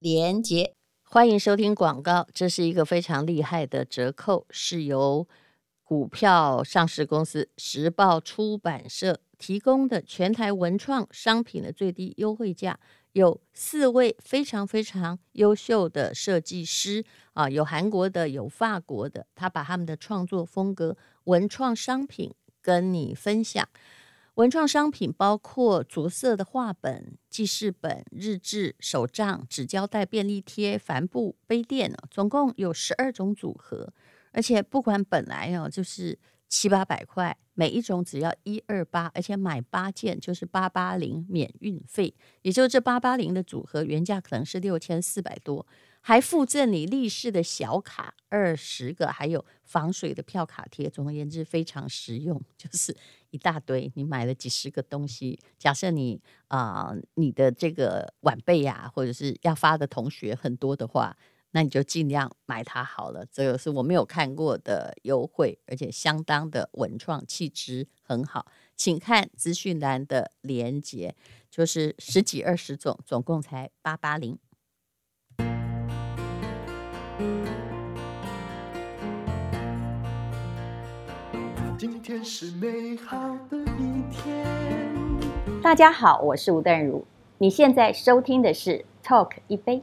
连接，欢迎收听广告。这是一个非常厉害的折扣，是由股票上市公司时报出版社提供的全台文创商品的最低优惠价。有四位非常非常优秀的设计师啊，有韩国的，有法国的，他把他们的创作风格、文创商品跟你分享。文创商品包括着色的画本、记事本、日志、手账、纸胶带、便利贴、帆布、杯垫，总共有十二种组合。而且不管本来哦就是七八百块，每一种只要一二八，而且买八件就是八八零免运费。也就是这八八零的组合原价可能是六千四百多。还附赠你立式的小卡二十个，还有防水的票卡贴。总而言之，非常实用，就是一大堆。你买了几十个东西，假设你啊、你的这个晚辈呀、啊，或者是要发的同学很多的话，那你就尽量买它好了。这个是我没有看过的优惠，而且相当的文创气质很好。请看资讯栏的连接，就是十几二十种，总共才八八零。今天是美好的一天。大家好，我是吴淡如。你现在收听的是《Talk 一杯》。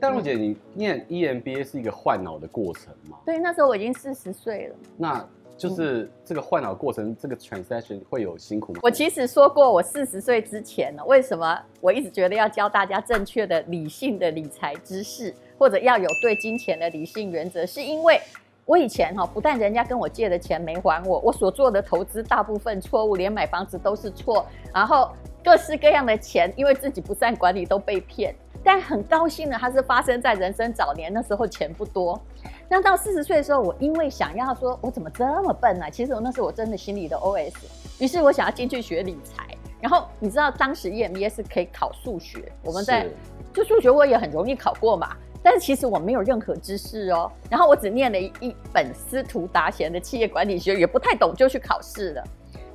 所以淡如姐，你念 EMBA 是一个换脑的过程吗？对，那时候我已经四十岁了。那就是这个换脑过程，这个 transaction 会有辛苦吗？我其实说过，我四十岁之前呢，为什么我一直觉得要教大家正确的理性的理财知识，或者要有对金钱的理性原则，是因为我以前哈，不但人家跟我借的钱没还我，我所做的投资大部分错误，连买房子都是错，然后各式各样的钱，因为自己不善管理都被骗。但很高兴的，它是发生在人生早年，那时候钱不多。那到四十岁的时候，我因为想要说，我怎么这么笨呢、啊？其实我那时候我真的心里的 OS。于是我想要进去学理财。然后你知道，当时 EMBA 是可以考数学，我们在就数学我也很容易考过嘛。但是其实我没有任何知识哦。然后我只念了一本司徒达贤的企业管理学，也不太懂，就去考试了。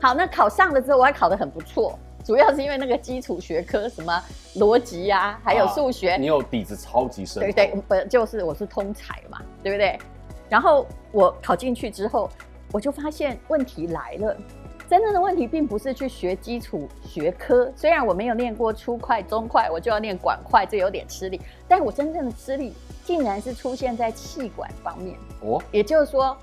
好，那考上了之后，我还考得很不错。主要是因为那个基础学科，什么逻辑呀，还有数学，你有底子超级深。对对，不就是我是通才嘛，对不对？然后我考进去之后，我就发现问题来了。真正的问题并不是去学基础学科，虽然我没有练过初快、中快，我就要练管快，这有点吃力。但我真正的吃力，竟然是出现在气管方面。哦，也就是说，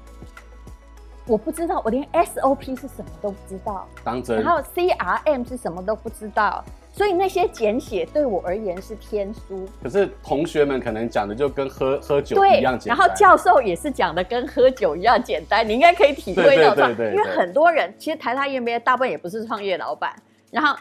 我不知道，我连 SOP 是什么都不知道，当真，然后 CRM 是什么都不知道。所以那些简写对我而言是天书，可是同学们可能讲的就跟喝喝酒一样简单。然后教授也是讲的跟喝酒一样简单，你应该可以体会到，对对对，因为很多人其实台大 EMBA 大部分也不是创业老板，然后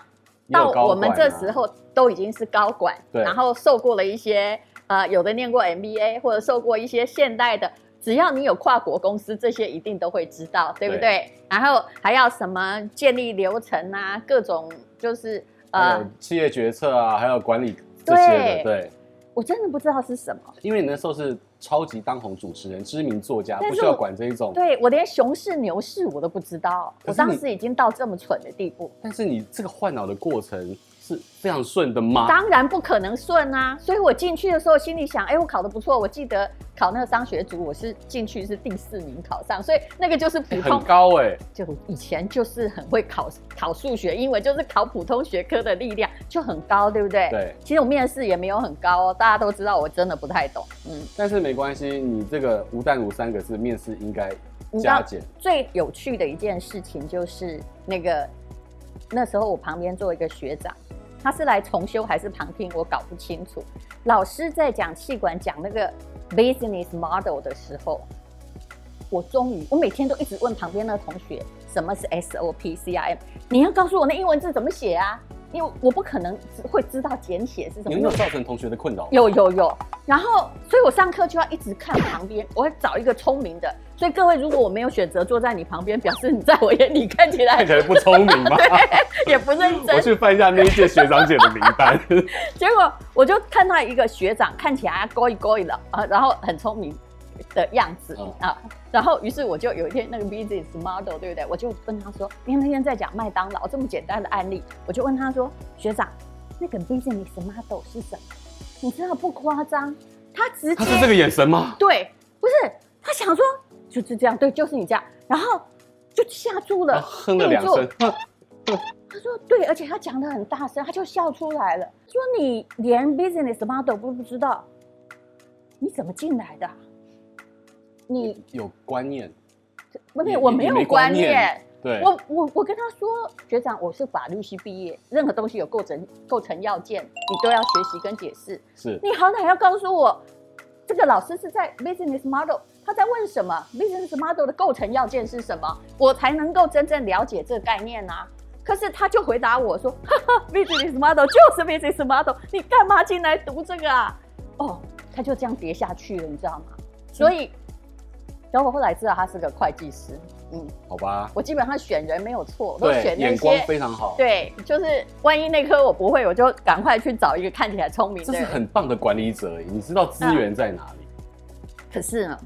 到我们这时候都已经是高管，然后受过了一些呃，有的念过 MBA 或者受过一些现代的，只要你有跨国公司，这些一定都会知道，对不对？对，然后还要什么建立流程啊，各种就是。呃，企业决策啊，还有管理这些的，对，我真的不知道是什么。因为你那时候是超级当红主持人、知名作家，不需要管这一种。对，我连熊市牛市我都不知道，我当时已经到这么蠢的地步。但是你这个换脑的过程。是非常顺的吗？当然不可能顺啊！所以我进去的时候心里想，哎、欸，我考的不错。我记得考那个商学组，我是进去是第四名考上，所以那个就是普通、欸、很高哎、欸。就以前就是很会考考数学、英文，就是考普通学科的力量就很高，对不对？对。其实我面试也没有很高哦，大家都知道我真的不太懂。嗯。但是没关系，你这个无淡如三个字面试应该加减。最有趣的一件事情就是那个那时候我旁边坐一个学长。他是来重修还是旁听？我搞不清楚。老师在讲气管讲那个 business model 的时候，我终于，我每天都一直问旁边那个同学，什么是 SOP、CRM？你要告诉我那英文字怎么写啊？因为我不可能会知道简写是什么。你有没有造成同学的困扰？有有有。然后，所以我上课就要一直看旁边，我会找一个聪明的。所以各位，如果我没有选择坐在你旁边，表示你在我眼里 看起来看起来不聪明吗？也不认 真。我去翻一下那一届学长姐的名单。结果我就看到一个学长看起来勾一勾一的啊，然后很聪明的样子、嗯、啊。然后，于是我就有一天那个 business model，对不对？我就问他说，因为那天在讲麦当劳这么简单的案例，我就问他说，学长，那个 business model 是什么？你知道不夸张，他直接他是这个眼神吗？对，不是他想说就是这样，对，就是你这样，然后就吓住了，哼了两声。他说对，而且他讲的很大声，他就笑出来了，说你连 business model 都不知道，你怎么进来的？你有观念？不是，我没有观念。对，我我我跟他说，学长，我是法律系毕业，任何东西有构成构成要件，你都要学习跟解释。是，你好歹要告诉我，这个老师是在 business model，他在问什么？business model 的构成要件是什么？我才能够真正了解这个概念啊。可是他就回答我说，哈哈，business model 就是 business model，你干嘛进来读这个啊？哦，他就这样跌下去了，你知道吗？所以。小我后来知道他是个会计师，嗯，好吧，我基本上选人没有错，都选那些眼光非常好，对，就是万一那科我不会，我就赶快去找一个看起来聪明的。这是很棒的管理者，你知道资源在哪里？嗯、可是呢，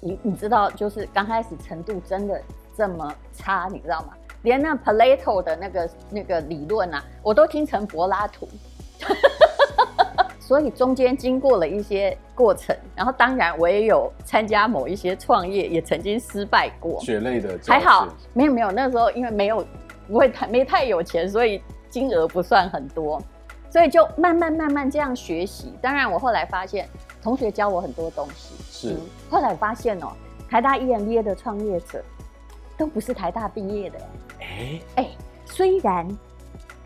你你知道，就是刚开始程度真的这么差，你知道吗？连那 Plato 的那个那个理论啊，我都听成柏拉图。所以中间经过了一些过程，然后当然我也有参加某一些创业，也曾经失败过。血泪的还好，没有没有，那时候因为没有不会太没太有钱，所以金额不算很多，所以就慢慢慢慢这样学习。当然我后来发现同学教我很多东西，是。嗯、后来我发现哦，台大 EMBA 的创业者都不是台大毕业的，哎哎，虽然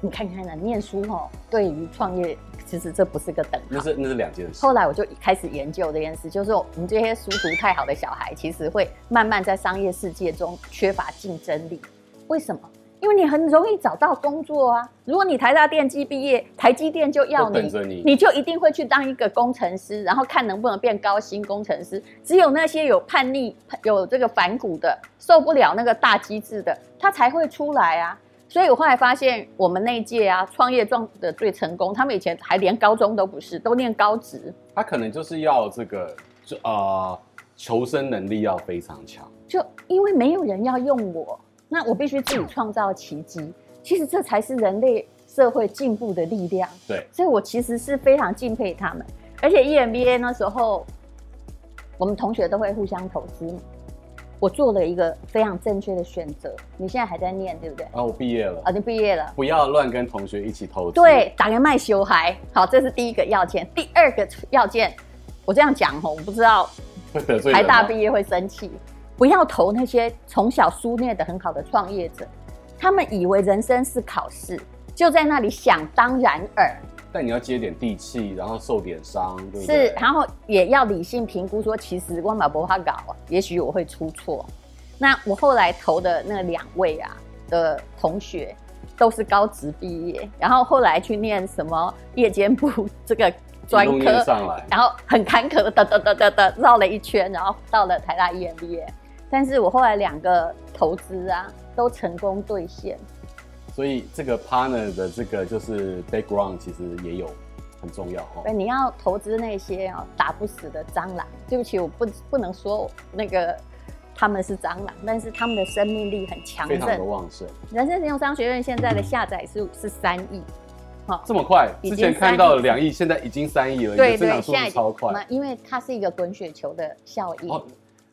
你看看呢，念书哦，对于创业。其实这不是个等号，那是那是两件事。后来我就开始研究这件事，就是我们这些书读太好的小孩，其实会慢慢在商业世界中缺乏竞争力。为什么？因为你很容易找到工作啊。如果你台大电机毕业，台积电就要你，你，你就一定会去当一个工程师，然后看能不能变高薪工程师。只有那些有叛逆、有这个反骨的，受不了那个大机制的，他才会出来啊。所以我后来发现，我们那一届啊，创业撞的最成功。他们以前还连高中都不是，都念高职。他可能就是要这个，就啊、呃，求生能力要非常强。就因为没有人要用我，那我必须自己创造奇迹。其实这才是人类社会进步的力量。对，所以我其实是非常敬佩他们。而且 EMBA 那时候，我们同学都会互相投资。我做了一个非常正确的选择。你现在还在念，对不对？啊，我毕业了。啊，你毕业了。不要乱跟同学一起投资。对，打个卖修孩。好，这是第一个要件。第二个要件，我这样讲吼，我不知道 台大毕业会生气。不要投那些从小书念的很好的创业者，他们以为人生是考试，就在那里想当然耳。但你要接点地气，然后受点伤，对不对？是，然后也要理性评估，说其实我马博他搞，也许我会出错。那我后来投的那两位啊的同学，都是高职毕业，然后后来去念什么夜间部这个专科，上来然后很坎坷的哒哒哒哒哒绕了一圈，然后到了台大 EMBA。但是我后来两个投资啊，都成功兑现。所以这个 partner 的这个就是 background，其实也有很重要哈。对，你要投资那些啊打不死的蟑螂。对不起，我不不能说那个他们是蟑螂，但是他们的生命力很强盛，非常的旺盛。人生实用商学院现在的下载数是三亿，好，这么快？之前看到了两亿，现在已经三亿了，对对，增长速度超快。因为它是一个滚雪球的效应。哦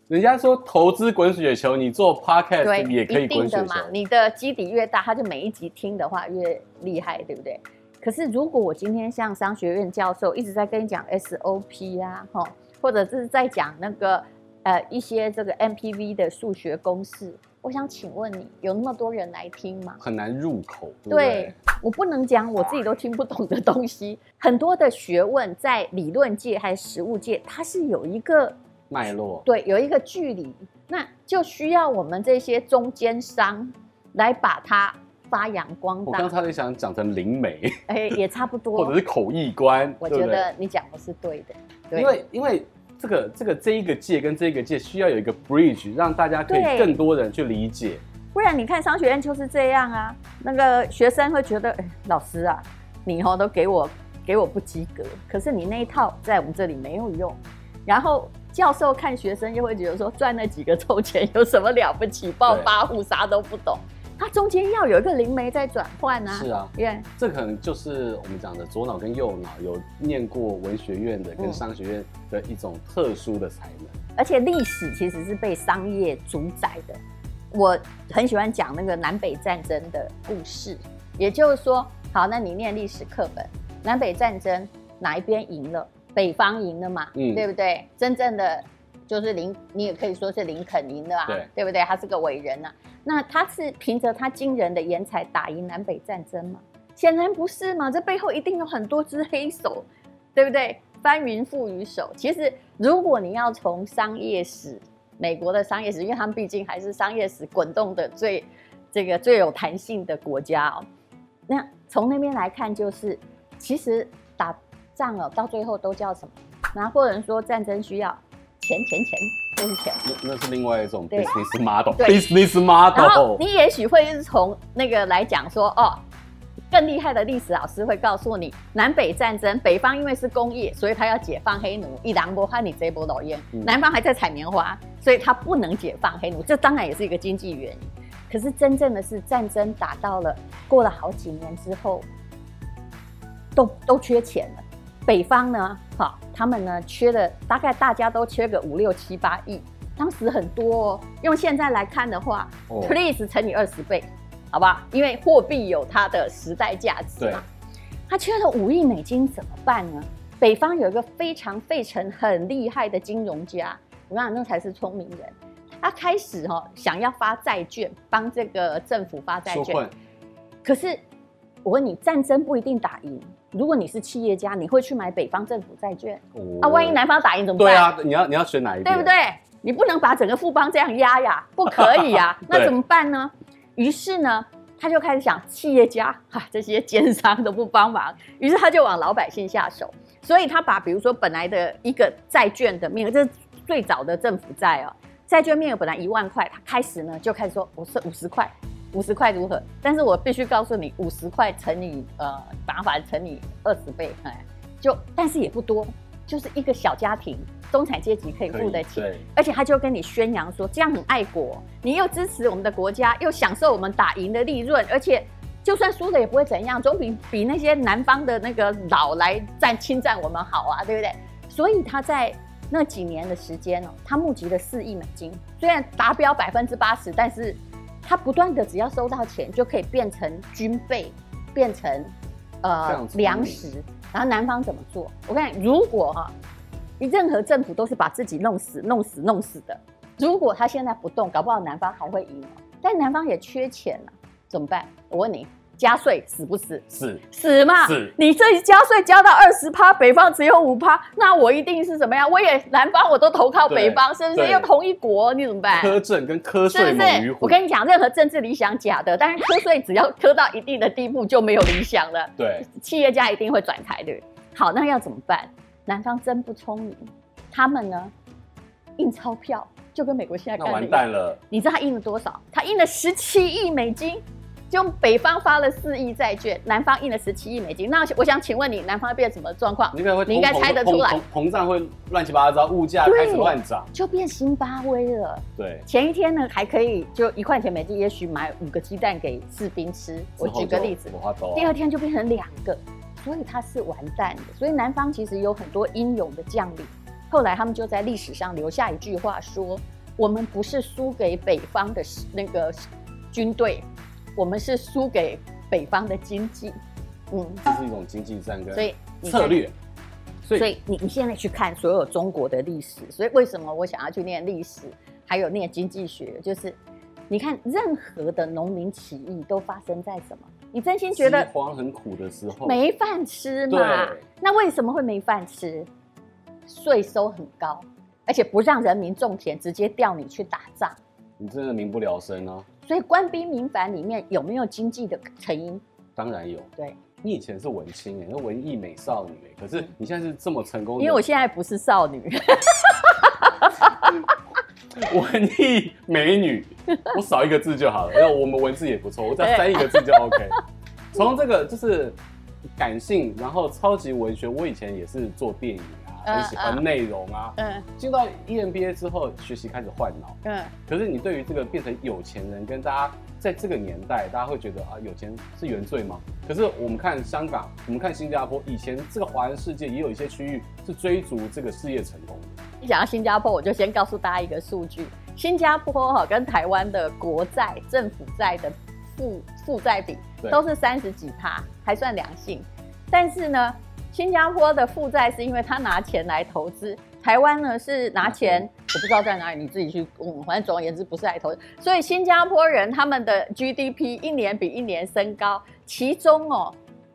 人家说投资滚雪球，你做 podcast 也可以滚雪球嘛。你的基底越大，他就每一集听的话越厉害，对不对？可是如果我今天像商学院教授一直在跟你讲 SOP 啊，哈，或者是在讲那个呃一些这个 MPV 的数学公式，我想请问你，有那么多人来听吗？很难入口。对，对，我不能讲我自己都听不懂的东西，很多的学问在理论界还是实务界，它是有一个。脉络对，有一个距离，那就需要我们这些中间商来把它发扬光大。我刚才想讲成灵媒，哎、欸，也差不多，或者是口译官。我觉得你讲的是对的，对，因为因为这个这个这一个界跟这一个界需要有一个 bridge，让大家可以更多人去理解。不然你看商学院就是这样啊，那个学生会觉得，哎、欸，老师啊，你以后都给我给我不及格，可是你那一套在我们这里没有用，然后。教授看学生又会觉得说，赚那几个臭钱有什么了不起？暴发户啥都不懂，他中间要有一个灵媒在转换啊。是啊，因为这可能就是我们讲的左脑跟右脑有念过文学院的跟商学院的一种特殊的才能。嗯、而且历史其实是被商业主宰的。我很喜欢讲那个南北战争的故事，也就是说，好，那你念历史课本，南北战争哪一边赢了？北方赢了嘛，嗯，对不对？真正的就是林，你也可以说是林肯赢了啊，对，对不对？他是个伟人呐、啊。那他是凭着他惊人的颜才打赢南北战争吗？显然不是嘛，这背后一定有很多只黑手，对不对？翻云覆雨手。其实，如果你要从商业史，美国的商业史，因为他们毕竟还是商业史滚动的最这个最有弹性的国家哦。那从那边来看，就是其实打。仗了，到最后都叫什么？拿破仑说战争需要钱钱钱，就是钱。那那是另外一种 business model。business model。然后你也许会是从那个来讲说，哦，更厉害的历史老师会告诉你，南北战争，北方因为是工业，所以他要解放黑奴，一狼波换你这波老烟。南方还在采棉花，所以他不能解放黑奴，这当然也是一个经济原因。可是真正的是战争打到了，过了好几年之后，都都缺钱了。北方呢，好，他们呢缺的大概大家都缺个五六七八亿，当时很多哦。用现在来看的话，please 乘以二十倍，好不好？因为货币有它的时代价值嘛。他缺了五亿美金怎么办呢？北方有一个非常费城很厉害的金融家，我讲，那才是聪明人。他开始哈想要发债券，帮这个政府发债券。可是我问你，战争不一定打赢。如果你是企业家，你会去买北方政府债券？哦、啊，万一南方打赢怎么办？对啊，你要你要选哪一个？对不对？你不能把整个富邦这样压呀，不可以呀。那怎么办呢？于是呢，他就开始想，企业家哈、啊、这些奸商都不帮忙，于是他就往老百姓下手。所以他把比如说本来的一个债券的面额，这是最早的政府债哦，债券面额本来一万块，他开始呢就开始说我是五十块。五十块如何？但是我必须告诉你，五十块乘以呃，打法乘以二十倍，哎，就但是也不多，就是一个小家庭，中产阶级可以付得起。而且他就跟你宣扬说，这样很爱国，你又支持我们的国家，又享受我们打赢的利润，而且就算输了也不会怎样，总比比那些南方的那个老来占侵占我们好啊，对不对？所以他在那几年的时间哦，他募集了四亿美金，虽然达标百分之八十，但是他不断的只要收到钱就可以变成军费，变成呃粮食。然后南方怎么做？我看如果哈、啊，任何政府都是把自己弄死、弄死、弄死的。如果他现在不动，搞不好南方还会赢。但南方也缺钱了、啊，怎么办？我问你。加税死不死？死死嘛！死你这加税加到二十趴，北方只有五趴，那我一定是怎么样？我也南方我都投靠北方，是不是？又同一国，你怎么办？苛政跟苛税猛于虎。我跟你讲，任何政治理想假的，但是瞌睡只要磕到一定的地步就没有理想了。对，企业家一定会转台的。好，那要怎么办？南方真不聪明，他们呢印钞票，就跟美国现在干的一样。完蛋了！你知道他印了多少？他印了十七亿美金。就北方发了四亿债券，南方印了十七亿美金。那我想请问你，南方会变什么状况？你应该猜得出来，膨胀会乱七八糟，物价开始乱涨，就变新巴威了。对，前一天呢还可以就一块钱美金，也许买五个鸡蛋给士兵吃。我举个例子，第二天就变成两个，所以它是完蛋的。所以南方其实有很多英勇的将领，后来他们就在历史上留下一句话说：我们不是输给北方的那个军队。我们是输给北方的经济，嗯，这是一种经济战跟，所以策略。所以，所以你你现在去看所有中国的历史，所以为什么我想要去念历史，还有念经济学，就是你看任何的农民起义都发生在什么？你真心觉得很苦的时候，没饭吃嘛？那为什么会没饭吃？税收很高，而且不让人民种田，直接调你去打仗，你真的民不聊生啊！所以官兵民反里面有没有经济的成因？当然有。对，你以前是文青哎，那文艺美少女哎，可是你现在是这么成功的。因为我现在不是少女。文艺美女，我少一个字就好了。因为我们文字也不错，我再删一个字就 OK。从这个就是感性，然后超级文学。我以前也是做电影。很喜欢内容啊，嗯，进到 EMBA 之后，学习开始换脑，嗯，可是你对于这个变成有钱人，跟大家在这个年代，大家会觉得啊，有钱是原罪吗？可是我们看香港，我们看新加坡，以前这个华人世界也有一些区域是追逐这个事业成功的。一讲到新加坡，我就先告诉大家一个数据：新加坡哈跟台湾的国债、政府债的负负债比都是三十几趴，还算良性，但是呢。新加坡的负债是因为他拿钱来投资，台湾呢是拿钱，我不知道在哪里，你自己去问。反正总而言之不是来投资，所以新加坡人他们的 GDP 一年比一年升高，其中哦，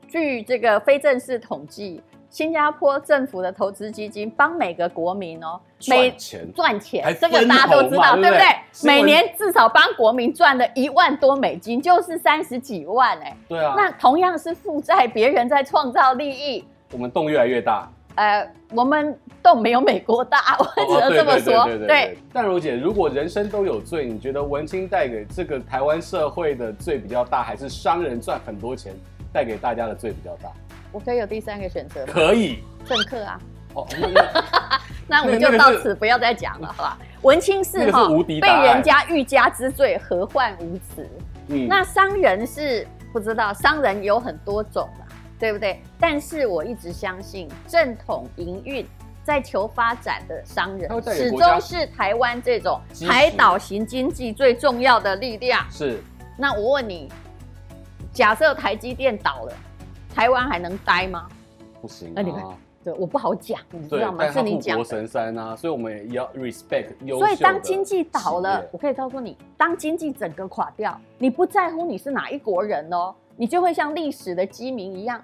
据这个非正式统计，新加坡政府的投资基金帮每个国民哦每赚钱赚钱，这个大家都知道对不对？每年至少帮国民赚了一万多美金，就是三十几万哎。对啊，那同样是负债，别人在创造利益。我们洞越来越大，呃，我们洞没有美国大，我只能这么说。对，对，淡如姐，如果人生都有罪，你觉得文青带给这个台湾社会的罪比较大，还是商人赚很多钱带给大家的罪比较大？我可以有第三个选择吗？可以，政客啊。哦，那 我们就到此不要再讲了，好吧？文青是哈，被人家欲加之罪，何患无辞？嗯，那商人是不知道，商人有很多种。对不对？但是我一直相信，正统营运在求发展的商人，始终是台湾这种海岛型经济最重要的力量。是。那我问你，假设台积电倒了，台湾还能待吗？不行、啊。那你看，对，我不好讲，你知道吗？是你讲。护国神山啊，所以我们也要 respect。所以当经济倒了，我可以告诉你，当经济整个垮掉，你不在乎你是哪一国人哦。你就会像历史的饥民一样，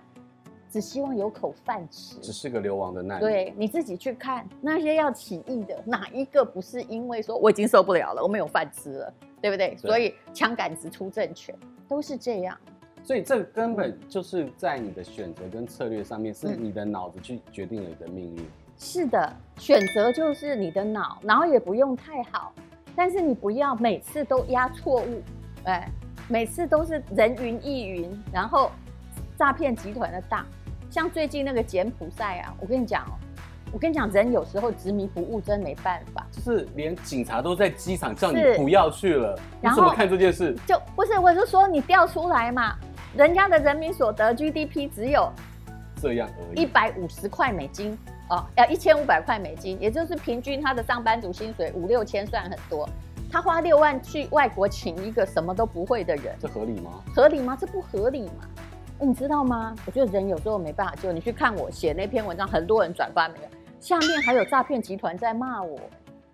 只希望有口饭吃，只是个流亡的难民。对，你自己去看那些要起义的，哪一个不是因为说我已经受不了了，我没有饭吃了，对不对？对，所以枪杆子出政权，都是这样。所以这根本就是在你的选择跟策略上面，是你的脑子去决定了你的命运。是的，选择就是你的脑，然后也不用太好，但是你不要每次都压错误，哎。每次都是人云亦云，然后诈骗集团的大，像最近那个柬埔寨啊，我跟你讲哦，我跟你讲，人有时候执迷不悟，真没办法。就是连警察都在机场叫你不要去了，你怎么看这件事？就不是，我是说你调出来嘛，人家的人民所得 GDP 只有这样而已，一百五十块美金。哦，要一千五百块美金，也就是平均他的上班族薪水五六千，算很多。他花六万去外国请一个什么都不会的人，这合理吗？合理吗？这不合理嘛？你知道吗？我觉得人有时候没办法救。你去看我写那篇文章，很多人转发没有？下面还有诈骗集团在骂我。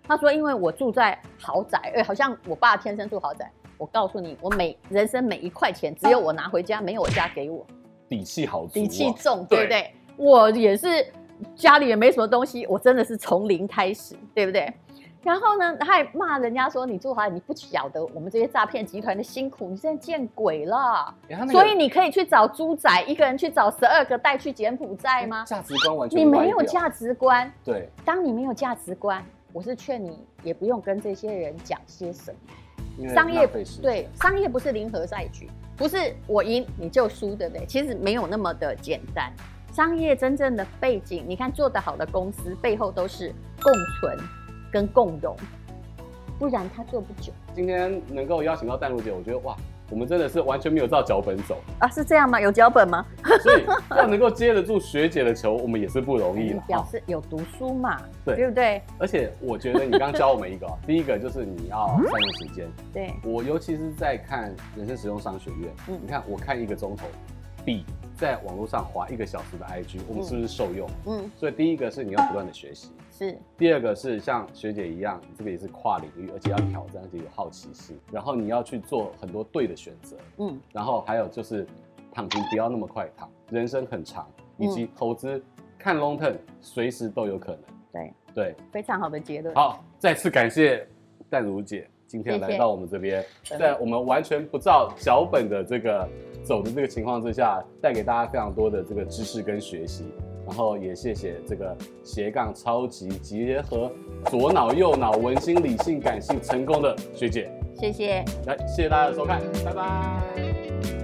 他说：“因为我住在豪宅，哎，好像我爸天生住豪宅。我告诉你，我每人生每一块钱，只有我拿回家，没有我家给我。底气好，底气重，对不对？我也是家里也没什么东西，我真的是从零开始，对不对？然后呢，他还骂人家说你住豪宅，你不晓得我们这些诈骗集团的辛苦，你现在见鬼了。所以你可以去找猪仔，一个人去找十二个带去柬埔寨吗？价值观完全，你没有价值观。对，当你没有价值观。”我是劝你，也不用跟这些人讲些什么。商业对商业不是零和赛局，不是我赢你就输，对不对？其实没有那么的简单。商业真正的背景，你看做得好的公司背后都是共存跟共融，不然他做不久。今天能够邀请到淡如姐，我觉得哇。我们真的是完全没有照脚本走啊？是这样吗？有脚本吗？所以要能够接得住学姐的球，我们也是不容易了。表示有读书嘛？对，对不对？而且我觉得你刚刚教我们一个，第一个就是你要善用时间。对，我尤其是在看人生实用商学院，嗯，你看我看一个钟头，比在网络上滑一个小时的 IG，我们是不是受用？嗯，所以第一个是你要不断的学习。是，第二个是像学姐一样，这个也是跨领域，而且要挑战，而且有好奇心。然后你要去做很多对的选择，嗯。然后还有就是躺平不要那么快躺，人生很长，以及投资看 long term，随时都有可能。对对，非常好的结论。好，再次感谢淡如姐今天来到我们这边，在我们完全不照脚本的这个走的这个情况之下，带给大家非常多的这个知识跟学习。然后也谢谢这个斜杠超级结合左脑右脑文心理性感性成功的学姐，谢谢，来谢谢大家的收看，拜拜。